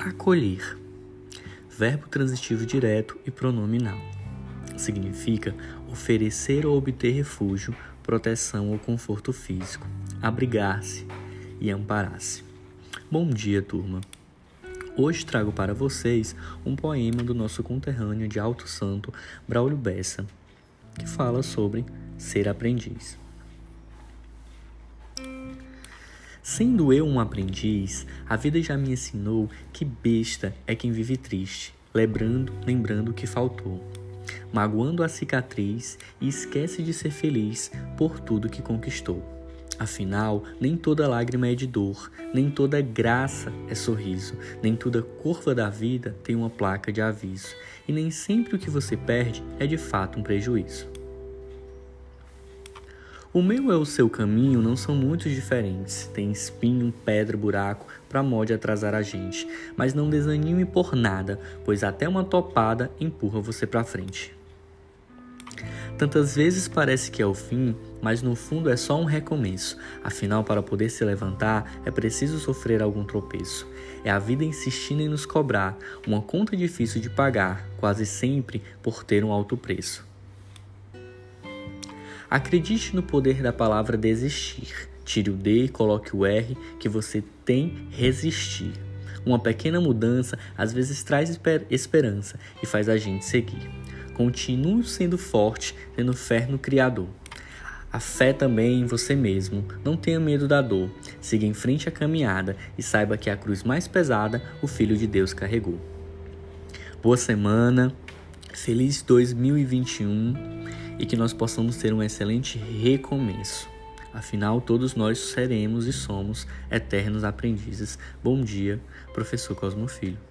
Acolher. Verbo transitivo direto e pronominal. Significa oferecer ou obter refúgio, proteção ou conforto físico, abrigar-se e amparar-se. Bom dia, turma. Hoje trago para vocês um poema do nosso conterrâneo de Alto Santo, Braulio Bessa, que fala sobre ser aprendiz. Sendo eu um aprendiz, a vida já me ensinou que besta é quem vive triste, lembrando, lembrando o que faltou, magoando a cicatriz e esquece de ser feliz por tudo que conquistou. Afinal, nem toda lágrima é de dor, nem toda graça é sorriso, nem toda curva da vida tem uma placa de aviso, e nem sempre o que você perde é de fato um prejuízo. O meu e o seu caminho não são muito diferentes. Tem espinho, pedra, buraco para mod atrasar a gente. Mas não desanime por nada, pois até uma topada empurra você para frente. Tantas vezes parece que é o fim, mas no fundo é só um recomeço. Afinal, para poder se levantar, é preciso sofrer algum tropeço. É a vida insistindo em nos cobrar, uma conta difícil de pagar, quase sempre por ter um alto preço. Acredite no poder da palavra desistir. Tire o D e coloque o R que você tem resistir. Uma pequena mudança às vezes traz esper esperança e faz a gente seguir. Continue sendo forte, tendo fé no Criador. A fé também em você mesmo. Não tenha medo da dor. Siga em frente a caminhada e saiba que a cruz mais pesada o Filho de Deus carregou. Boa semana, feliz 2021 e que nós possamos ter um excelente recomeço. Afinal, todos nós seremos e somos eternos aprendizes. Bom dia, professor Cosmo Filho.